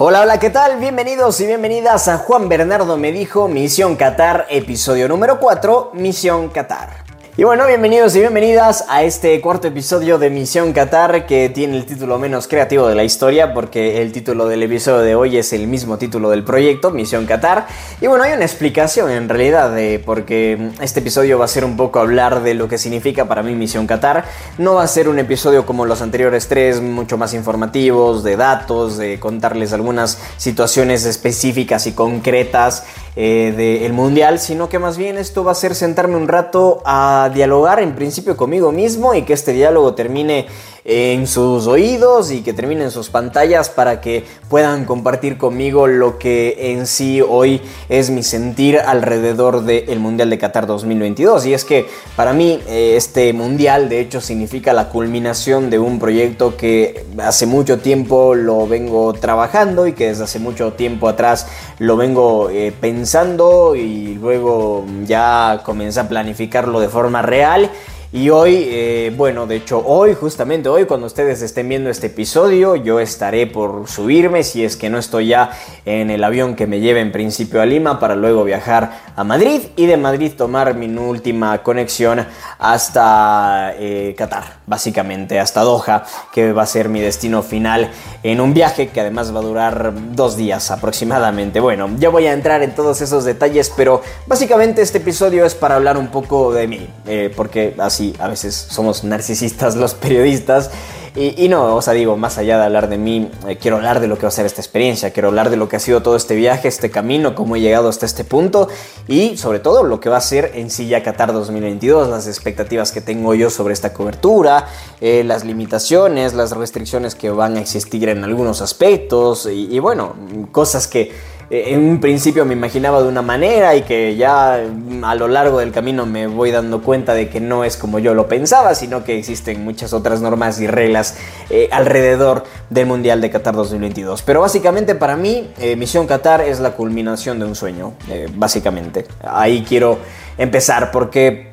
Hola, hola, ¿qué tal? Bienvenidos y bienvenidas a Juan Bernardo me dijo Misión Qatar, episodio número 4, Misión Qatar. Y bueno, bienvenidos y bienvenidas a este cuarto episodio de Misión Qatar que tiene el título menos creativo de la historia porque el título del episodio de hoy es el mismo título del proyecto, Misión Qatar. Y bueno, hay una explicación en realidad de porque este episodio va a ser un poco hablar de lo que significa para mí Misión Qatar. No va a ser un episodio como los anteriores tres, mucho más informativos, de datos, de contarles algunas situaciones específicas y concretas eh, del Mundial, sino que más bien esto va a ser sentarme un rato a dialogar en principio conmigo mismo y que este diálogo termine en sus oídos y que termine en sus pantallas para que puedan compartir conmigo lo que en sí hoy es mi sentir alrededor del Mundial de Qatar 2022. Y es que para mí eh, este Mundial de hecho significa la culminación de un proyecto que hace mucho tiempo lo vengo trabajando y que desde hace mucho tiempo atrás lo vengo eh, pensando y luego ya comencé a planificarlo de forma real y hoy, eh, bueno, de hecho hoy, justamente hoy, cuando ustedes estén viendo este episodio, yo estaré por subirme, si es que no estoy ya en el avión que me lleve en principio a Lima, para luego viajar a Madrid y de Madrid tomar mi última conexión hasta eh, Qatar, básicamente, hasta Doha, que va a ser mi destino final en un viaje que además va a durar dos días aproximadamente. Bueno, ya voy a entrar en todos esos detalles, pero básicamente este episodio es para hablar un poco de mí, eh, porque así a veces somos narcisistas los periodistas. Y, no, o sea, digo, más allá de hablar de mí, eh, quiero hablar de lo que va a ser esta experiencia, quiero hablar de lo que ha sido todo este viaje, este camino, cómo he llegado hasta este punto y sobre todo lo que va a ser en sí ya Qatar 2022, las expectativas que tengo yo sobre esta cobertura, eh, las limitaciones, las restricciones que van a existir en algunos aspectos y bueno, cosas que en un principio me imaginaba de una manera y que ya mm, a lo largo del camino me voy dando cuenta de que no es como yo lo pensaba, sino que existen muchas otras normas y reglas eh, alrededor del Mundial de Qatar 2022. Pero básicamente para mí, eh, Misión Qatar es la culminación de un sueño, básicamente. Ahí quiero empezar porque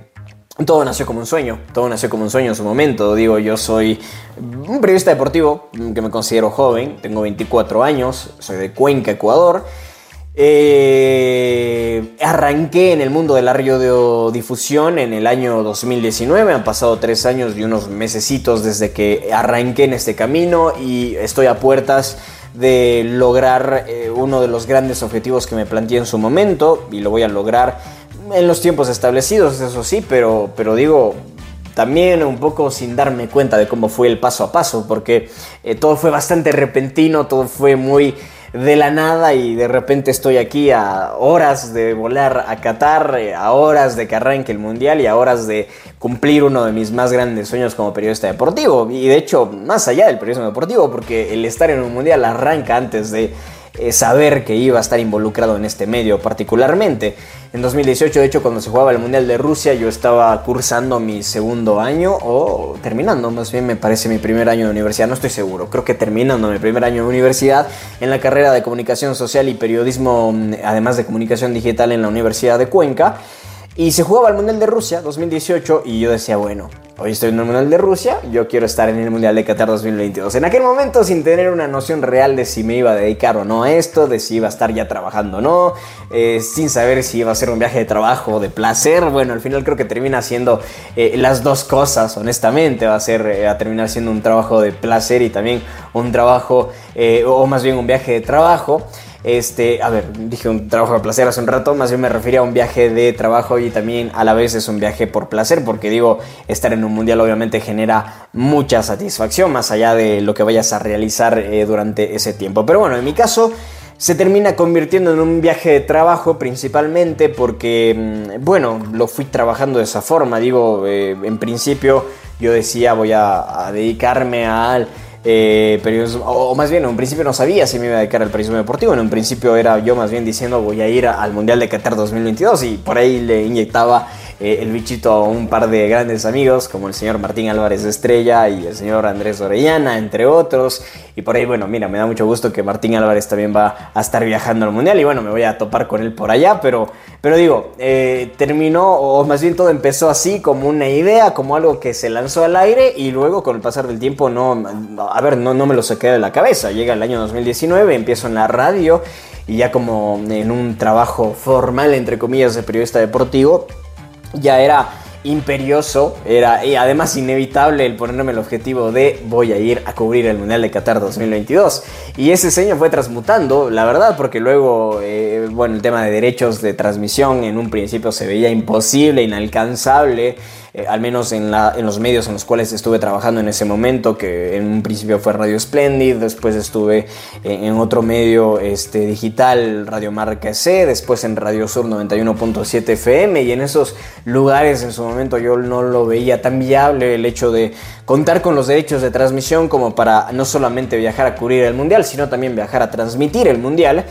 todo nació como un sueño, todo nació como un sueño en su momento. Digo, yo soy un periodista deportivo que me considero joven, tengo 24 años, soy de Cuenca, Ecuador. Eh, arranqué en el mundo de la radiodifusión en el año 2019, han pasado tres años y unos mesecitos desde que arranqué en este camino y estoy a puertas de lograr eh, uno de los grandes objetivos que me planteé en su momento y lo voy a lograr en los tiempos establecidos, eso sí, pero, pero digo, también un poco sin darme cuenta de cómo fue el paso a paso, porque eh, todo fue bastante repentino, todo fue muy de la nada y de repente estoy aquí a horas de volar a Qatar, eh, a horas de que arranque el mundial y a horas de cumplir uno de mis más grandes sueños como periodista deportivo. Y de hecho, más allá del periodismo deportivo, porque el estar en un mundial arranca antes de eh, saber que iba a estar involucrado en este medio particularmente. En 2018, de hecho, cuando se jugaba el Mundial de Rusia, yo estaba cursando mi segundo año o terminando, más bien me parece mi primer año de universidad, no estoy seguro, creo que terminando mi primer año de universidad en la carrera de comunicación social y periodismo, mm, además de comunicación digital en la Universidad de Cuenca. Y se jugaba el Mundial de Rusia 2018 y yo decía, bueno, hoy estoy en el Mundial de Rusia, yo quiero estar en el Mundial de Qatar 2022. En aquel momento sin tener una noción real de si me iba a dedicar o no a esto, de si iba a estar ya trabajando o no, eh, sin saber si iba a ser un viaje de trabajo o de placer. Bueno, al final creo que termina siendo eh, las dos cosas, honestamente. Va a ser, eh, a terminar siendo un trabajo de placer y también un trabajo, o más bien un viaje de trabajo. Este, a ver, dije un trabajo de placer hace un rato, más bien me refería a un viaje de trabajo y también a la vez es un viaje por placer, porque digo, estar en un mundial obviamente genera mucha satisfacción, más allá de lo que vayas a realizar eh, durante ese tiempo. Pero bueno, en mi caso se termina convirtiendo en un viaje de trabajo principalmente porque, mm, bueno, lo fui trabajando de esa forma. Digo, eh, en principio yo decía voy a dedicarme al eh, o, más bien, en un principio no sabía si me iba a dedicar al periodismo deportivo. En un principio era yo más bien diciendo voy a ir al Mundial de Qatar 2022 y por ahí le inyectaba eh, el bichito a un par de grandes amigos como el señor Martín Álvarez Estrella y el señor Andrés Orellana, entre otros. Y por ahí, bueno, mira, me da mucho gusto que Martín Álvarez también va a estar viajando al Mundial y bueno, me voy a topar con él por allá, pero, pero digo, eh, terminó, o más bien todo empezó así como una idea, como algo que se lanzó al aire y luego con el pasar del tiempo no, a ver, no, no me lo saqué de la cabeza. Llega el año 2019, empiezo en la radio y ya como en un trabajo formal, entre comillas, de periodista deportivo, ya era imperioso, era y además inevitable el ponerme el objetivo de voy a ir a cubrir el Mundial de Qatar 2022. Y ese sueño fue transmutando, la verdad, porque luego, eh, bueno, el tema de derechos de transmisión en un principio se veía imposible, inalcanzable. Eh, al menos en, los medios en los cuales estuve trabajando en ese momento, que en un principio fue Radio Splendid, después estuve en, otro medio este, digital, Radio Marca C, después en Radio Sur 91.7 FM, y en esos lugares en su momento yo no lo veía tan viable el hecho de contar con los derechos de transmisión como para no solamente viajar a cubrir el Mundial, sino también viajar a transmitir el Mundial.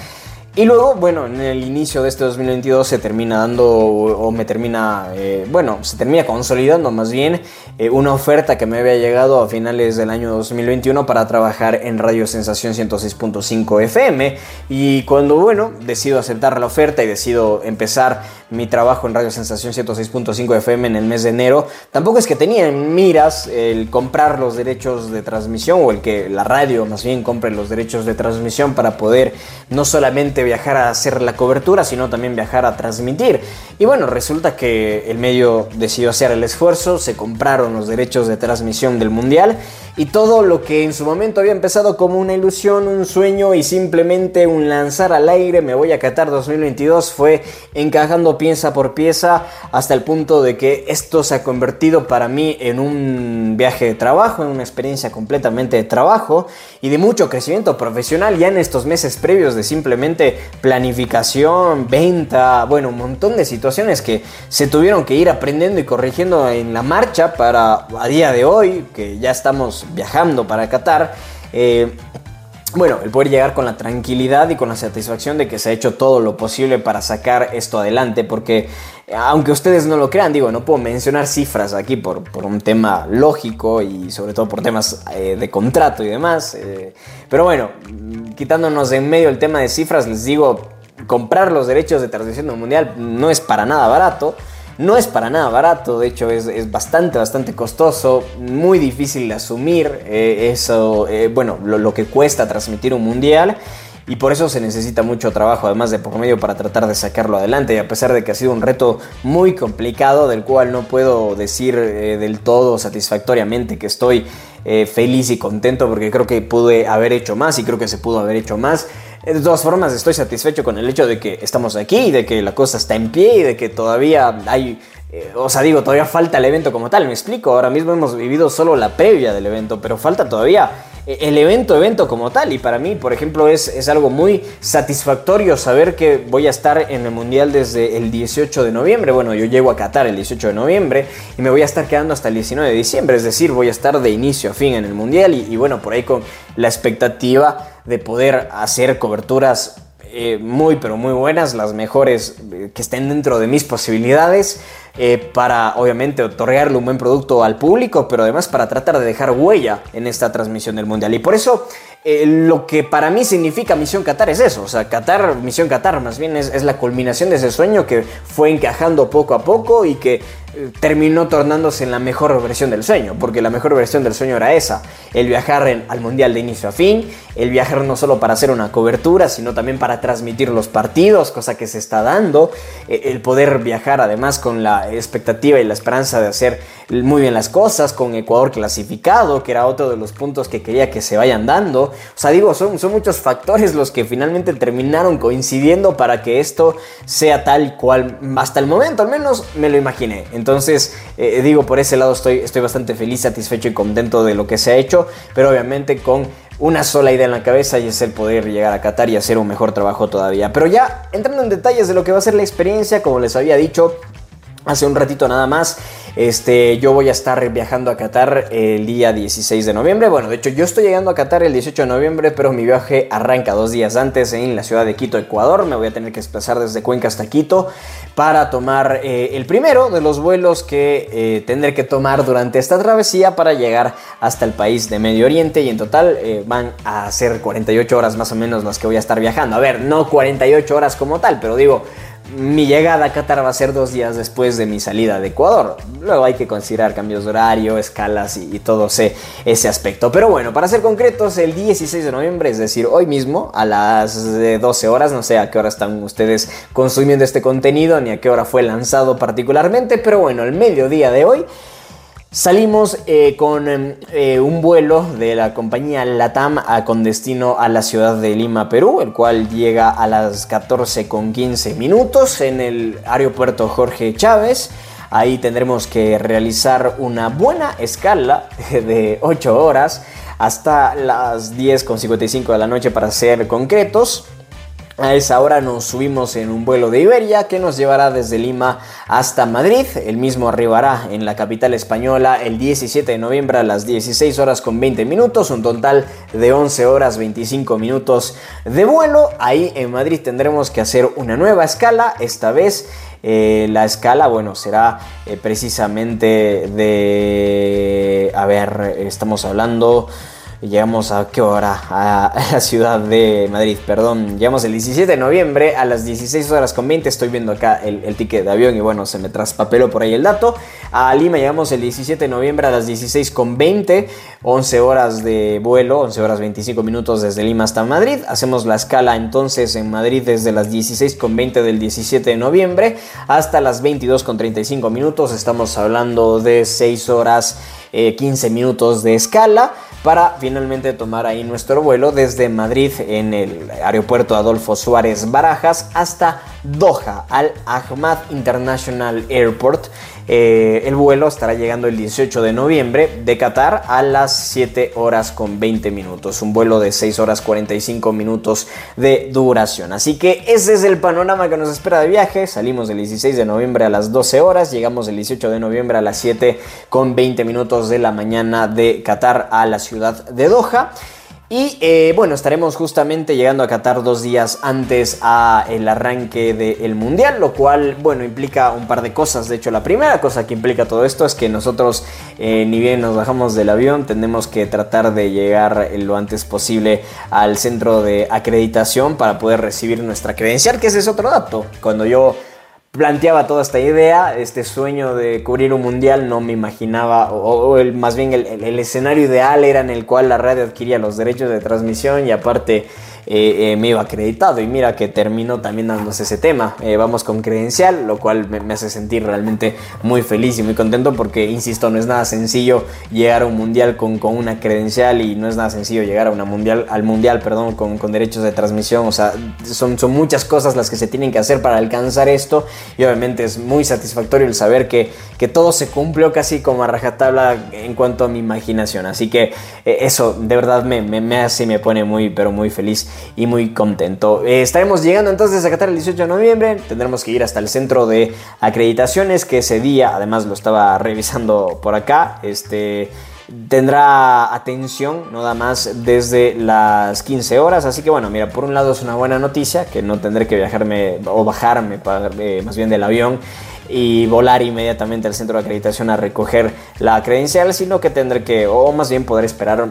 Y luego, bueno, en el inicio de este 2022 se termina dando, o me termina, eh, bueno, se termina consolidando más bien eh, una oferta que me había llegado a finales del año 2021 para trabajar en Radio Sensación 106.5 FM. Y cuando, bueno, decido aceptar la oferta y decido empezar mi trabajo en Radio Sensación 106.5 FM en el mes de enero, tampoco es que tenía en miras el comprar los derechos de transmisión o el que la radio más bien compre los derechos de transmisión para poder no solamente viajar a hacer la cobertura, sino también viajar a transmitir. Y bueno, resulta que el medio decidió hacer el esfuerzo, se compraron los derechos de transmisión del Mundial y todo lo que en su momento había empezado como una ilusión, un sueño y simplemente un lanzar al aire, me voy a Qatar 2022, fue encajando pieza por pieza hasta el punto de que esto se ha convertido para mí en un viaje de trabajo, en una experiencia completamente de trabajo y de mucho crecimiento profesional. Ya en estos meses previos de simplemente planificación, venta, bueno, un montón de situaciones que se tuvieron que ir aprendiendo y corrigiendo en la marcha para a día de hoy, que ya estamos viajando para Qatar, eh, bueno, el poder llegar con la tranquilidad y con la satisfacción de que se ha hecho todo lo posible para sacar esto adelante, porque aunque ustedes no lo crean, digo, no puedo mencionar cifras aquí por, por un tema lógico y sobre todo por temas eh, de contrato y demás, eh, pero bueno, quitándonos de en medio el tema de cifras, les digo, comprar los derechos de transmisión mundial no es para nada barato. No es para nada barato, de hecho es, bastante, bastante costoso, muy difícil de asumir eh, eso, eh, bueno, lo, que cuesta transmitir un mundial y por eso se necesita mucho trabajo además de por medio para tratar de sacarlo adelante y a pesar de que ha sido un reto muy complicado del cual no puedo decir eh, del todo satisfactoriamente que estoy feliz y contento porque creo que pude haber hecho más y creo que se pudo haber hecho más de todas formas, estoy satisfecho con el hecho de que estamos aquí, de que la cosa está en pie y de que todavía hay eh, o sea, digo, todavía falta el evento como tal, me explico, ahora mismo hemos vivido solo la previa del evento, pero falta todavía eh, el evento, evento como tal, y para mí, por ejemplo, es, es algo muy satisfactorio saber que voy a estar en el Mundial desde el 18 de noviembre, bueno, yo llego a Qatar el 18 de noviembre y me voy a estar quedando hasta el 19 de diciembre, es decir, voy a estar de inicio a fin en el Mundial y, bueno, por ahí con la expectativa de poder hacer coberturas eh, muy pero muy buenas, las mejores que estén dentro de mis posibilidades. Eh, para obviamente otorgarle un buen producto al público, pero además para tratar de dejar huella en esta transmisión del Mundial. Y por eso eh, lo que para mí significa Misión Qatar es eso, o sea, Qatar, Misión Qatar más bien es la culminación de ese sueño que fue encajando poco a poco y que terminó tornándose en la mejor versión del sueño, porque la mejor versión del sueño era esa, el viajar al mundial de inicio a fin, el viajar no solo para hacer una cobertura, sino también para transmitir los partidos, cosa que se está dando, eh, el poder viajar además con la expectativa y la esperanza de hacer muy bien las cosas, con Ecuador clasificado, que era otro de los puntos que quería que se vayan dando, o sea, digo, son, son muchos factores los que finalmente terminaron coincidiendo para que esto sea tal cual, hasta el momento al menos me lo imaginé. Entonces, eh, digo, por ese lado estoy, estoy bastante feliz, satisfecho y contento de lo que se ha hecho, pero obviamente con una sola idea en la cabeza y es el poder llegar a Qatar y hacer un mejor trabajo todavía. Pero ya entrando en detalles de lo que va a ser la experiencia, como les había dicho hace un ratito nada más, Este, yo voy a estar viajando a Qatar el día 16 de noviembre. Bueno, de hecho yo estoy llegando a Qatar el 18 de noviembre, pero mi viaje arranca dos días antes en la ciudad de Quito, Ecuador. Me voy a tener que desplazar desde Cuenca hasta Quito para tomar eh, el primero de los vuelos que eh, tendré que tomar durante esta travesía para llegar hasta el país de Medio Oriente y en total eh, van a ser 48 horas más o menos las que voy a estar viajando. A ver, no 48 horas como tal, pero digo, mi llegada a Qatar va a ser dos días después de mi salida de Ecuador. Luego hay que considerar cambios de horario, escalas y, todo ese, ese, aspecto. Pero bueno, para ser concretos, el 16 de noviembre, es decir, hoy mismo a las 12 horas, no sé a qué hora están ustedes consumiendo este contenido ni a qué hora fue lanzado particularmente, pero bueno, el mediodía de hoy Salimos eh, con em, eh, un vuelo de la compañía LATAM con destino a la ciudad de Lima, Perú, el cual llega a las 14 con 15 minutos en el aeropuerto Jorge Chávez. Ahí tendremos que realizar una buena escala de 8 horas hasta las 10 con 55 de la noche para ser concretos. A esa hora nos subimos en un vuelo de Iberia que nos llevará desde Lima hasta Madrid. El mismo arribará en la capital española el 17 de noviembre a las 16 horas con 20 minutos, un total de 11 horas 25 minutos de vuelo. Ahí en Madrid tendremos que hacer una nueva escala, esta vez eh, la escala, bueno, será eh, precisamente de... A ver, estamos hablando llegamos a qué hora? A, la ciudad de Madrid, perdón. Llegamos el 17 de noviembre a las 16 horas con 20. Estoy viendo acá el, ticket de avión y bueno, se me traspapeló por ahí el dato. A Lima llegamos el 17 de noviembre a las 16 con 20. 11 horas de vuelo, 11 horas 25 minutos desde Lima hasta Madrid. Hacemos la escala entonces en Madrid desde las 16 con 20 del 17 de noviembre hasta las 22 con 35 minutos. Estamos hablando de 6 horas 15 eh, minutos de escala para finalmente tomar ahí nuestro vuelo desde Madrid en el aeropuerto Adolfo Suárez Barajas hasta Doha, al Ahmad International Airport. Eh, el vuelo estará llegando el 18 de noviembre de Qatar a las 7 horas con 20 minutos. Un vuelo de 6 horas 45 minutos de duración. Así que ese es el panorama que nos espera de viaje. Salimos el 16 de noviembre a las 12 horas. Llegamos el 18 de noviembre a las 7 con 20 minutos de la mañana de Qatar a la ciudad de Doha. Y eh, bueno, estaremos justamente llegando a Qatar dos días antes a el arranque del Mundial, lo cual, bueno, implica un par de cosas. De hecho, la primera cosa que implica todo esto es que nosotros, eh, ni bien nos bajamos del avión, tenemos que tratar de llegar lo antes posible al centro de acreditación para poder recibir nuestra credencial, que ese es otro dato. Cuando yo planteaba toda esta idea, este sueño de cubrir un mundial, no me imaginaba, o, el, más bien el, escenario ideal era en el cual la radio adquiría los derechos de transmisión y aparte eh, eh, me iba acreditado y mira que terminó también dándose ese tema. Eh, vamos con credencial, lo cual me, hace sentir realmente muy feliz y muy contento porque, insisto, no es nada sencillo llegar a un mundial con, con una credencial y no es nada sencillo llegar a una mundial, al mundial perdón, con, con, derechos de transmisión. O sea, son, son muchas cosas las que se tienen que hacer para alcanzar esto y obviamente es muy satisfactorio el saber que, que todo se cumplió casi como a rajatabla en cuanto a mi imaginación. Así que eso de verdad me, me, me hace y me pone muy, pero muy feliz y muy contento. Eh, estaremos llegando entonces a Qatar el 18 de noviembre, tendremos que ir hasta el centro de acreditaciones que ese día, además lo estaba revisando por acá, este tendrá atención nada más desde las 15 horas. Así que bueno, mira, por un lado es una buena noticia que no tendré que viajarme o bajarme eh, más bien del avión y volar inmediatamente al centro de acreditación a recoger la credencial, sino que tendré que, o más bien poder esperar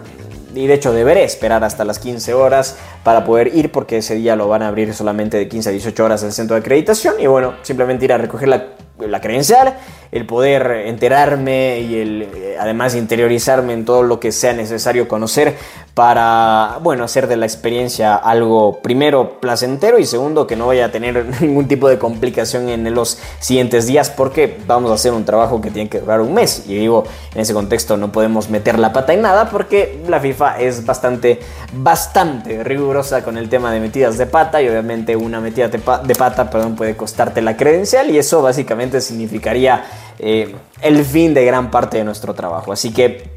y de hecho deberé esperar hasta las 15 horas para poder ir porque ese día lo van a abrir solamente de 15 a 18 horas el centro de acreditación. Y bueno, simplemente ir a recoger la, la credencial el poder enterarme y el eh, además interiorizarme en todo lo que sea necesario conocer para, bueno, hacer de la experiencia algo primero placentero y segundo que no vaya a tener ningún tipo de complicación en los siguientes días porque vamos a hacer un trabajo que tiene que durar un mes. Y digo, en ese contexto no podemos meter la pata en nada porque la FIFA es bastante, bastante rigurosa con el tema de metidas de pata y obviamente una metida de, pata, perdón, puede costarte la credencial y eso básicamente significaría eh, el fin de gran parte de nuestro trabajo. Así que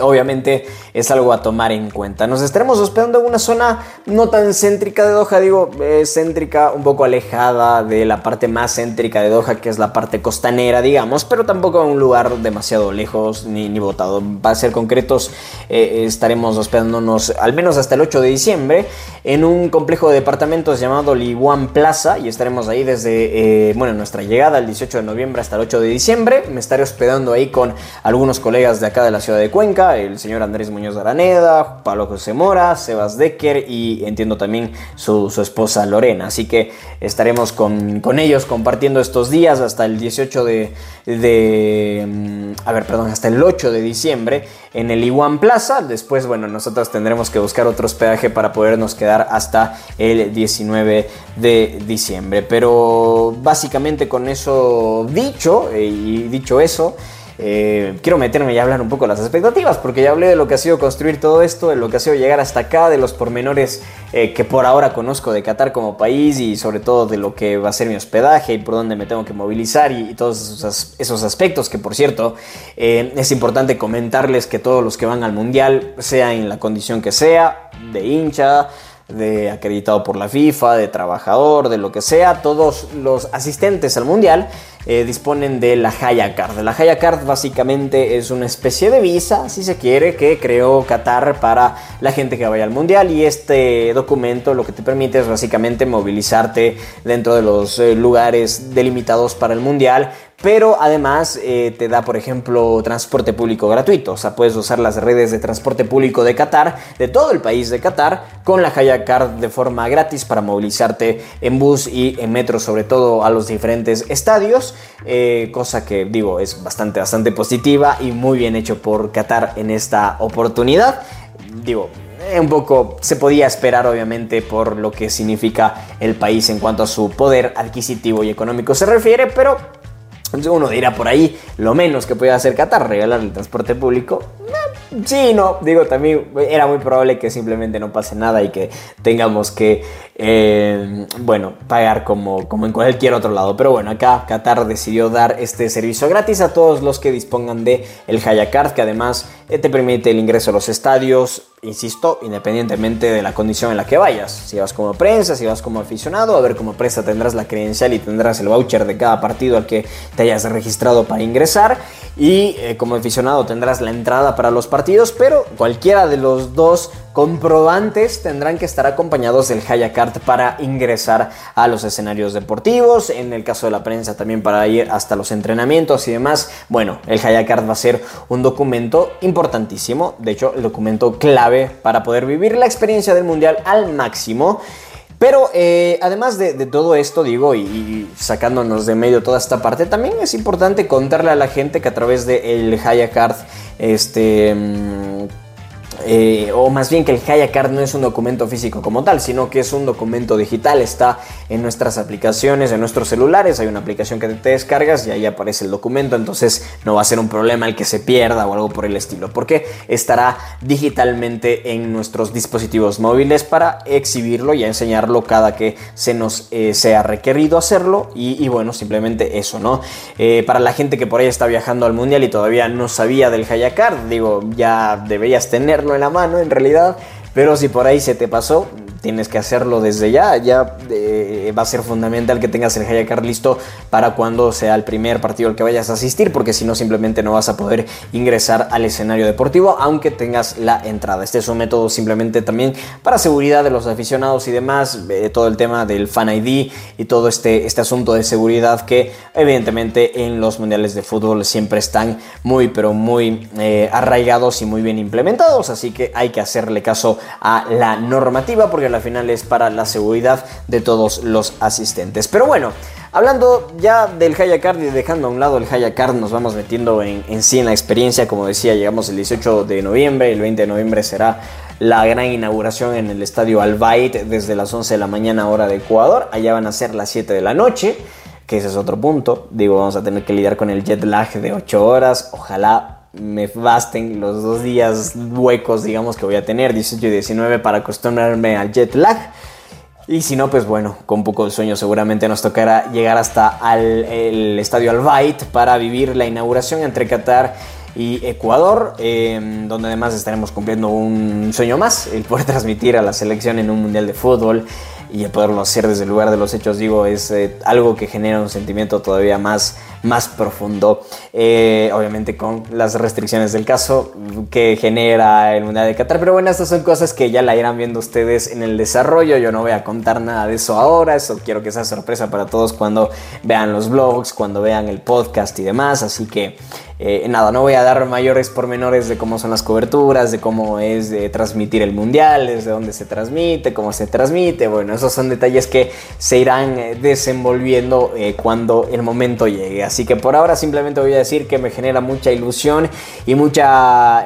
obviamente es algo a tomar en cuenta. Nos estaremos hospedando en una zona no tan céntrica de Doha, digo, céntrica, un poco alejada de la parte más céntrica de Doha, que es la parte costanera, digamos, pero tampoco en un lugar demasiado lejos ni, ni botado. Para ser concretos, eh, estaremos hospedándonos al menos hasta el 8 de diciembre en un complejo de departamentos llamado Liwan Plaza y estaremos ahí desde, eh, bueno, nuestra llegada el 18 de noviembre hasta el 8 de diciembre. Me estaré hospedando ahí con algunos colegas de acá de la ciudad de Cuenca el señor Andrés Muñoz Araneda, Pablo José Mora, Sebas Decker y entiendo también su, esposa Lorena. Así que estaremos con, ellos compartiendo estos días hasta el 18 de, de, mm, a ver, perdón, hasta el 8 de diciembre en el Iwan Plaza. Después, bueno, nosotros tendremos que buscar otro hospedaje para podernos quedar hasta el 19 de diciembre. Pero básicamente con eso dicho eh, y dicho eso, eh, quiero meterme y hablar un poco de las expectativas, porque ya hablé de lo que ha sido construir todo esto, de lo que ha sido llegar hasta acá, de los pormenores eh, que por ahora conozco de Qatar como país y sobre todo de lo que va a ser mi hospedaje y por dónde me tengo que movilizar y, todos esos, aspectos que por cierto eh, es importante comentarles que todos los que van al mundial, sea en la condición que sea, de hincha, de acreditado por la FIFA, de trabajador, de lo que sea, todos los asistentes al mundial eh, disponen de la Haya Card. La Haya Card básicamente es una especie de visa, si se quiere, que creó Qatar para la gente que vaya al mundial y este documento lo que te permite es básicamente movilizarte dentro de los eh, lugares delimitados para el mundial pero además eh, te da, por ejemplo, transporte público gratuito. O sea, puedes usar las redes de transporte público de Qatar, de todo el país de Qatar, con la Haya Card de forma gratis para movilizarte en bus y en metro, sobre todo a los diferentes estadios. Eh, cosa que, digo, es bastante, bastante positiva y muy bien hecho por Qatar en esta oportunidad. Digo, eh, un poco se podía esperar obviamente por lo que significa el país en cuanto a su poder adquisitivo y económico se refiere, pero uno dirá por ahí, lo menos que podía hacer Qatar, regalar el transporte público. Sí, no, digo, también era muy probable que simplemente no pase nada y que tengamos que, eh, bueno, pagar como, como en cualquier otro lado. Pero bueno, acá Qatar decidió dar este servicio gratis a todos los que dispongan de el que además eh, te permite el ingreso a los estadios, insisto, independientemente de la condición en la que vayas. Si vas como prensa, si vas como aficionado, a ver como prensa tendrás la credencial y tendrás el voucher de cada partido al que te hayas registrado para ingresar. Y eh, como aficionado tendrás la entrada para los partidos, pero cualquiera de los dos comprobantes tendrán que estar acompañados del Hayacard para ingresar a los escenarios deportivos, en el caso de la prensa también para ir hasta los entrenamientos y demás. Bueno, el Hayacard va a ser un documento importantísimo, de hecho el documento clave para poder vivir la experiencia del Mundial al máximo. Pero eh, además de, todo esto, digo, y, sacándonos de medio toda esta parte, también es importante contarle a la gente que a través del de Card, este mm, eh, o más bien que el Hayacard no es un documento físico como tal, sino que es un documento digital, está en nuestras aplicaciones, en nuestros celulares, hay una aplicación que te descargas y ahí aparece el documento, entonces no va a ser un problema el que se pierda o algo por el estilo, porque estará digitalmente en nuestros dispositivos móviles para exhibirlo y enseñarlo cada que se nos eh, sea requerido hacerlo y, bueno, simplemente eso, ¿no? Eh, para la gente que por ahí está viajando al mundial y todavía no sabía del Hayacard, digo, ya deberías tenerlo en la mano en realidad, pero si por ahí se te pasó, tienes que hacerlo desde ya. Ya eh, va a ser fundamental que tengas el Hayakar listo para cuando sea el primer partido al que vayas a asistir, porque si no, simplemente no vas a poder ingresar al escenario deportivo, aunque tengas la entrada. Este es un método simplemente también para seguridad de los aficionados y demás, eh, todo el tema del Fan ID y todo este, este asunto de seguridad que, evidentemente, en los mundiales de fútbol siempre están muy, pero muy eh, arraigados y muy bien implementados. Así que hay que hacerle caso a la normativa, porque la final es para la seguridad de todos los asistentes. Pero bueno, hablando ya del Hayacard y dejando a un lado el Hayacard, nos vamos metiendo en, en sí en la experiencia. Como decía, llegamos el 18 de noviembre, el 20 de noviembre será la gran inauguración en el estadio Albayt desde las 11 de la mañana hora de Ecuador. Allá van a ser las 7 de la noche, que ese es otro punto. Digo, vamos a tener que lidiar con el jet lag de 8 horas. Ojalá me basten los dos días huecos, digamos, que voy a tener, 18 y 19, para acostumbrarme al jet lag. Y si no, pues bueno, con poco de sueño seguramente nos tocará llegar hasta el estadio Al para vivir la inauguración entre Qatar y Ecuador, em, donde además estaremos cumpliendo un sueño más, el poder transmitir a la selección en un mundial de fútbol y poderlo hacer desde el lugar de los hechos, digo, es eh, algo que genera un sentimiento todavía más, más profundo, eh, obviamente con las restricciones del caso que genera el Mundial de Qatar, pero bueno, estas son cosas que ya la irán viendo ustedes en el desarrollo, yo no voy a contar nada de eso ahora, eso quiero que sea sorpresa para todos cuando vean los vlogs, cuando vean el podcast y demás, así que... Eh, nada, no voy a dar mayores pormenores de cómo son las coberturas, de cómo es transmitir el mundial, desde dónde se transmite, cómo se transmite. Bueno, esos son detalles que se irán eh, desenvolviendo eh, cuando el momento llegue. Así que por ahora simplemente voy a decir que me genera mucha ilusión y mucha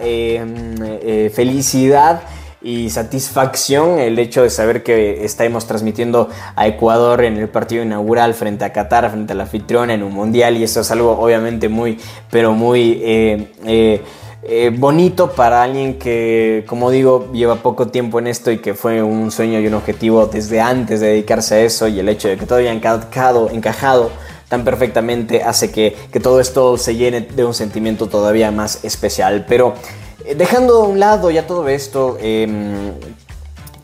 felicidad y satisfacción el hecho de saber que estaremos transmitiendo a Ecuador en el partido inaugural frente a Qatar, frente a la anfitriona en un mundial y eso es algo obviamente muy, pero muy... Eh, eh, eh, bonito para alguien que, como digo, lleva poco tiempo en esto y que fue un sueño y un objetivo desde antes de dedicarse a eso y el hecho de que todavía encajado, encajado tan perfectamente hace que, que todo esto se llene de un sentimiento todavía más especial. Pero dejando a un lado ya todo esto, em,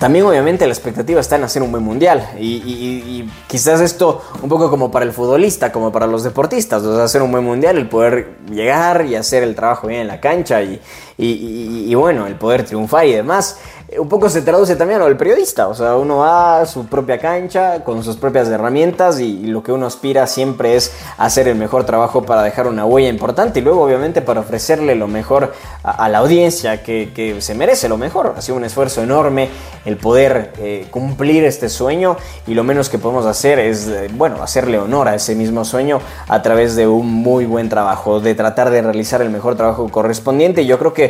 también obviamente la expectativa está en hacer un buen mundial. Y, quizás esto un poco como para el futbolista, como para los deportistas, hacer un buen mundial, el poder llegar y hacer el trabajo bien en la cancha y, y bueno, el poder triunfar y demás un poco se traduce también a lo del periodista, o sea, uno va a su propia cancha con sus propias herramientas y, lo que uno aspira siempre es hacer el mejor trabajo para dejar una huella importante y luego obviamente para ofrecerle lo mejor a, la audiencia que, se merece lo mejor. Ha sido un esfuerzo enorme el poder eh, cumplir este sueño y lo menos que podemos hacer es, eh, bueno, hacerle honor a ese mismo sueño a través de un muy buen trabajo, de tratar de realizar el mejor trabajo correspondiente. Yo creo que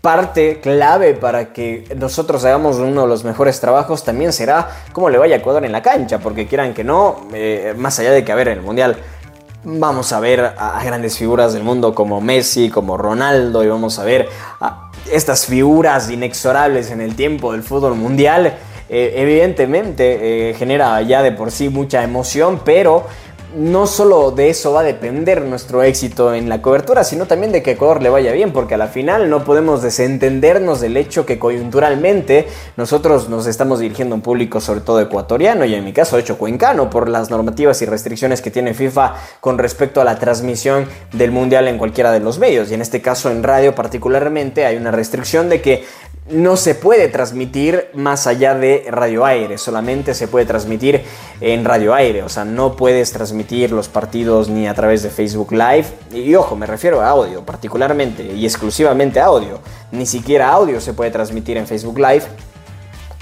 parte clave para que nosotros hagamos uno de los mejores trabajos también será cómo le vaya a Ecuador en la cancha, porque quieran que no, eh, más allá de que a ver en el Mundial vamos a ver a, grandes figuras del mundo como Messi, como Ronaldo, y vamos a ver a estas figuras inexorables en el tiempo del fútbol mundial. Eh, evidentemente eh, genera ya de por sí mucha emoción, pero no solo de eso va a depender nuestro éxito en la cobertura, sino también de que Ecuador le vaya bien, porque a la final no podemos desentendernos del hecho que coyunturalmente nosotros nos estamos dirigiendo a un público sobre todo ecuatoriano y en mi caso hecho cuencano por las normativas y restricciones que tiene FIFA con respecto a la transmisión del mundial en cualquiera de los medios. Y en este caso en radio particularmente hay una restricción de que no se puede transmitir más allá de radio aire, solamente se puede transmitir en radio aire, o sea, no puedes transmitir los partidos ni a través de Facebook Live, y ojo, me refiero a audio particularmente y exclusivamente a audio, ni siquiera audio se puede transmitir en Facebook Live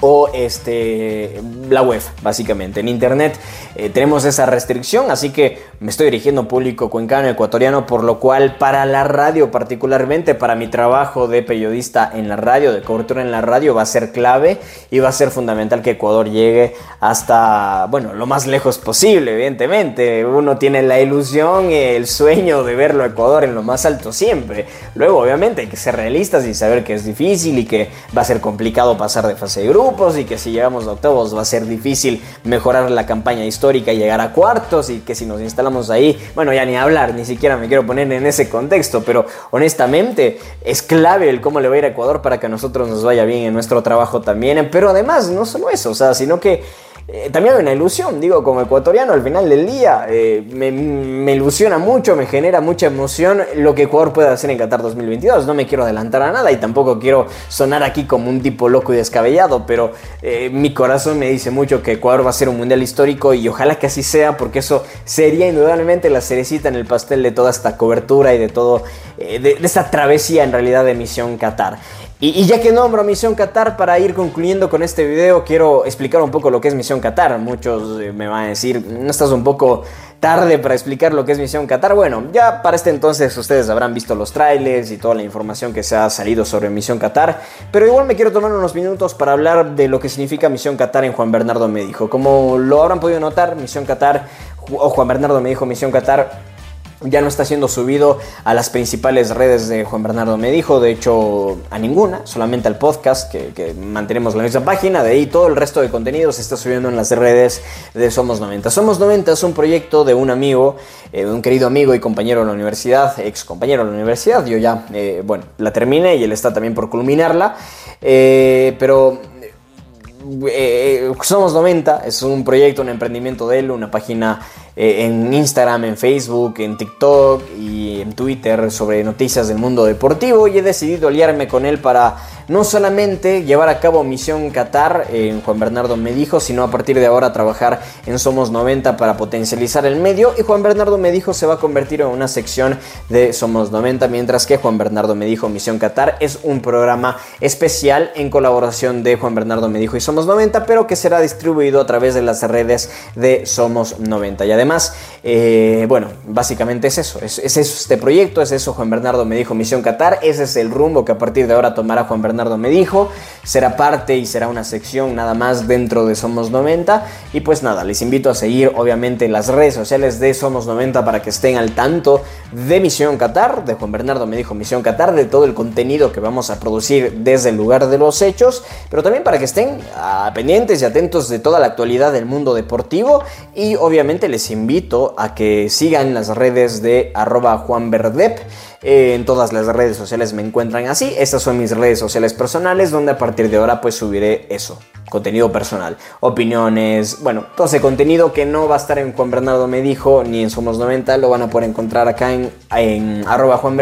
o este, la web, básicamente. En internet eh, tenemos esa restricción, así que me estoy dirigiendo a público cuencano ecuatoriano, por lo cual para la radio, particularmente para mi trabajo de periodista en la radio, de cobertura en la radio, va a ser clave y va a ser fundamental que Ecuador llegue hasta, bueno, lo más lejos posible, evidentemente. Uno tiene la ilusión el sueño de verlo a Ecuador en lo más alto siempre. Luego, obviamente, hay que ser realistas y saber que es difícil y que va a ser complicado pasar de fase de grupo y que si llegamos a octavos va a ser difícil mejorar la campaña histórica y llegar a cuartos y que si nos instalamos ahí, bueno, ya ni hablar, ni siquiera me quiero poner en ese contexto, pero honestamente es clave el cómo le va a ir a Ecuador para que a nosotros nos vaya bien en nuestro trabajo también, pero además no solo eso, o sea, sino que eh, también hay una ilusión, digo, como ecuatoriano al final del día, eh, me, ilusiona mucho, me genera mucha emoción lo que Ecuador puede hacer en Qatar 2022. No me quiero adelantar a nada y tampoco quiero sonar aquí como un tipo loco y descabellado, pero eh, mi corazón me dice mucho que Ecuador va a ser un mundial histórico y ojalá que así sea, porque eso sería indudablemente la cerecita en el pastel de toda esta cobertura y de todo, de, de esta travesía en realidad de Misión Qatar. Y, ya que nombro Misión Qatar, para ir concluyendo con este video, quiero explicar un poco lo que es Misión Qatar. Muchos eh, me van a decir, no estás un poco tarde para explicar lo que es Misión Qatar. Bueno, ya para este entonces ustedes habrán visto los trailers y toda la información que se ha salido sobre Misión Qatar, pero igual me quiero tomar unos minutos para hablar de lo que significa Misión Qatar en Juan Bernardo me dijo. Como lo habrán podido notar, Misión Qatar, o Juan Bernardo me dijo Misión Qatar ya no está siendo subido a las principales redes de Juan Bernardo me dijo, de hecho a ninguna, solamente al podcast que, mantenemos la misma página, de ahí todo el resto de contenido se está subiendo en las redes de Somos 90. Somos 90 es un proyecto de un amigo, eh, de un querido amigo y compañero de la universidad, ex compañero de la universidad, yo ya, eh, bueno, la terminé y él está también por culminarla, eh, pero somos 90, es un proyecto, un emprendimiento de él, una página eh, en Instagram, en Facebook, en TikTok y en Twitter sobre noticias del mundo deportivo y he decidido aliarme con él para no solamente llevar a cabo Misión Qatar, en Juan Bernardo me dijo, sino a partir de ahora trabajar en Somos 90 para potencializar el medio y Juan Bernardo me dijo se va a convertir en una sección de Somos 90, mientras que Juan Bernardo me dijo Misión Qatar es un programa especial en colaboración de Juan Bernardo me dijo y Somos 90, pero que será distribuido a través de las redes de Somos 90. Y además, eh, bueno, básicamente es eso, es, es este proyecto, es eso Juan Bernardo me dijo Misión Qatar, ese es el rumbo que a partir de ahora tomará Juan Bernardo Bernardo me dijo. Será parte y será una sección nada más dentro de Somos 90. Y pues nada, les invito a seguir obviamente las redes sociales de Somos 90 para que estén al tanto de Misión Qatar, de Juan Bernardo me dijo Misión Qatar, de todo el contenido que vamos a producir desde el lugar de los hechos, pero también para que estén ah, pendientes y atentos de toda la actualidad del mundo deportivo. Y obviamente les invito a que sigan las redes de arroba Juan en todas las redes sociales me encuentran así. Estas son mis redes sociales personales donde a partir de ahora pues subiré eso, contenido personal, opiniones, bueno, todo ese contenido que no va a estar en Juan Bernardo me dijo ni en Somos 90, lo van a poder encontrar acá en, en arroba Juan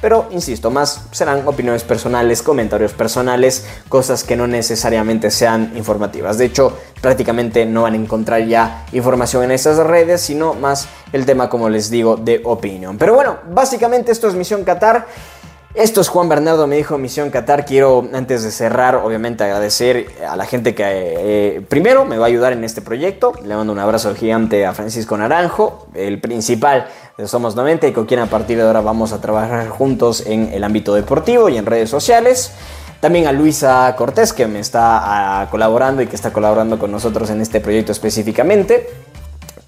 pero, insisto, más serán opiniones personales, comentarios personales, cosas que no necesariamente sean informativas. De hecho, prácticamente no van a encontrar ya información en esas redes, sino más el tema, como les digo, de opinión. Pero bueno, básicamente esto es Misión Qatar. Esto es Juan Bernardo, me dijo Misión Qatar. Quiero, antes de cerrar, obviamente agradecer a la gente que eh, primero me va a ayudar en este proyecto. Le mando un abrazo gigante a Francisco Naranjo, el principal de Somos 90 y con quien a partir de ahora vamos a trabajar juntos en el ámbito deportivo y en redes sociales. También a Luisa Cortés, que me está ah, colaborando y que está colaborando con nosotros en este proyecto específicamente.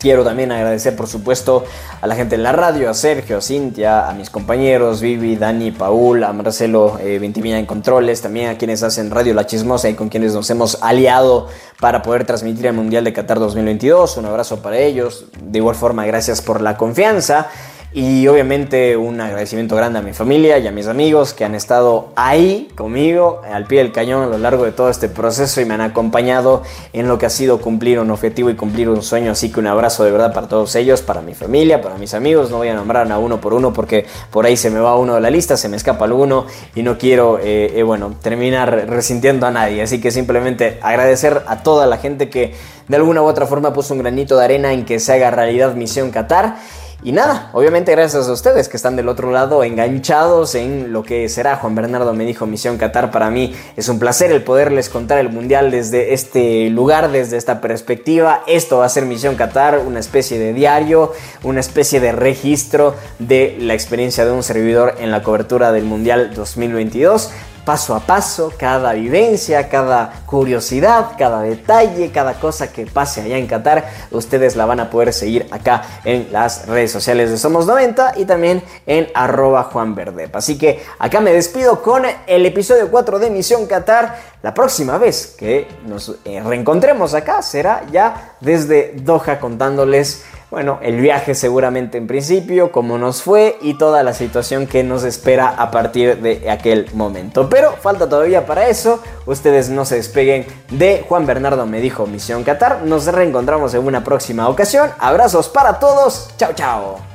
Quiero también agradecer, por supuesto, a la gente en la radio, a Sergio, a Cintia, a mis compañeros, Vivi, Dani, Paul, a Marcelo eh, en Controles, también a quienes hacen Radio La Chismosa y con quienes nos hemos aliado para poder transmitir el Mundial de Qatar 2022. Un abrazo para ellos. De igual forma, gracias por la confianza. Y obviamente un agradecimiento grande a mi familia y a mis amigos que han estado ahí conmigo al pie del cañón a lo largo de todo este proceso y me han acompañado en lo que ha sido cumplir un objetivo y cumplir un sueño. Así que un abrazo de verdad para todos ellos, para mi familia, para mis amigos. No voy a nombrar a uno por uno porque por ahí se me va uno de la lista, se me escapa alguno y no quiero, eh, eh, bueno, terminar resintiendo a nadie. Así que simplemente agradecer a toda la gente que de alguna u otra forma puso un granito de arena en que se haga realidad Misión Qatar. Y nada, obviamente gracias a ustedes que están del otro lado enganchados en lo que será Juan Bernardo me dijo Misión Qatar. Para mí es un placer el poderles contar el mundial desde este lugar, desde esta perspectiva. Esto va a ser Misión Qatar, una especie de diario, una especie de registro de la experiencia de un servidor en la cobertura del mundial 2022 paso a paso, cada vivencia, cada curiosidad, cada detalle, cada cosa que pase allá en Qatar, ustedes la van a poder seguir acá en las redes sociales de Somos 90 y también en arroba Juan Así que acá me despido con el episodio 4 de Misión Qatar. La próxima vez que nos eh, reencontremos acá será ya desde Doha contándoles bueno, el viaje seguramente en principio, cómo nos fue y toda la situación que nos espera a partir de aquel momento. Pero falta todavía para eso, ustedes no se despeguen de Juan Bernardo me dijo Misión Qatar, nos reencontramos en una próxima ocasión, abrazos para todos, chao chao.